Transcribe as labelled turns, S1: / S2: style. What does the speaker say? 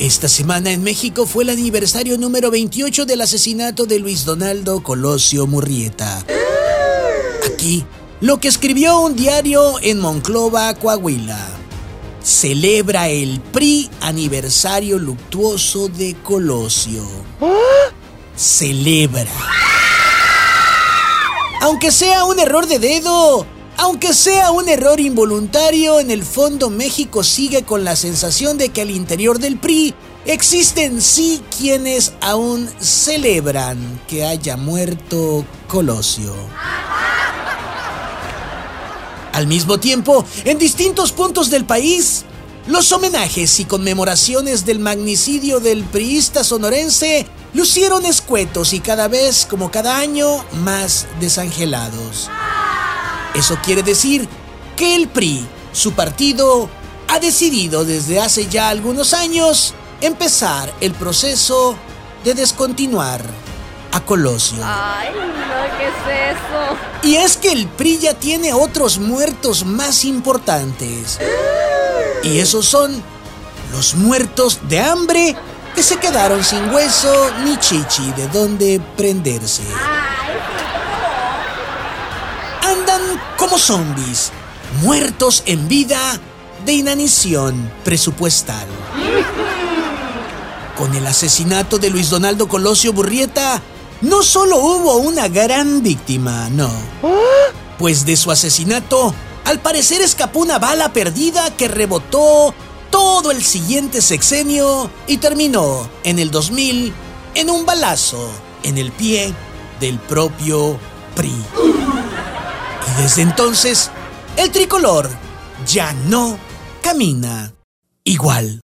S1: Esta semana en México fue el aniversario número 28 del asesinato de Luis Donaldo Colosio Murrieta. Aquí, lo que escribió un diario en Monclova, Coahuila. Celebra el PRI aniversario luctuoso de Colosio. Celebra. Aunque sea un error de dedo, aunque sea un error involuntario, en el fondo México sigue con la sensación de que al interior del PRI existen sí quienes aún celebran que haya muerto Colosio. Al mismo tiempo, en distintos puntos del país, los homenajes y conmemoraciones del magnicidio del priista sonorense lucieron escuetos y cada vez, como cada año, más desangelados. Eso quiere decir que el PRI, su partido, ha decidido desde hace ya algunos años empezar el proceso de descontinuar a Colosio.
S2: Ay, no, ¿qué es eso?
S1: Y es que el PRI ya tiene otros muertos más importantes. Y esos son los muertos de hambre que se quedaron sin hueso ni chichi de dónde prenderse. Como zombies, muertos en vida de inanición presupuestal. Con el asesinato de Luis Donaldo Colosio Burrieta, no solo hubo una gran víctima, no. Pues de su asesinato, al parecer escapó una bala perdida que rebotó todo el siguiente sexenio y terminó en el 2000 en un balazo en el pie del propio PRI. Y desde entonces, el tricolor ya no camina igual.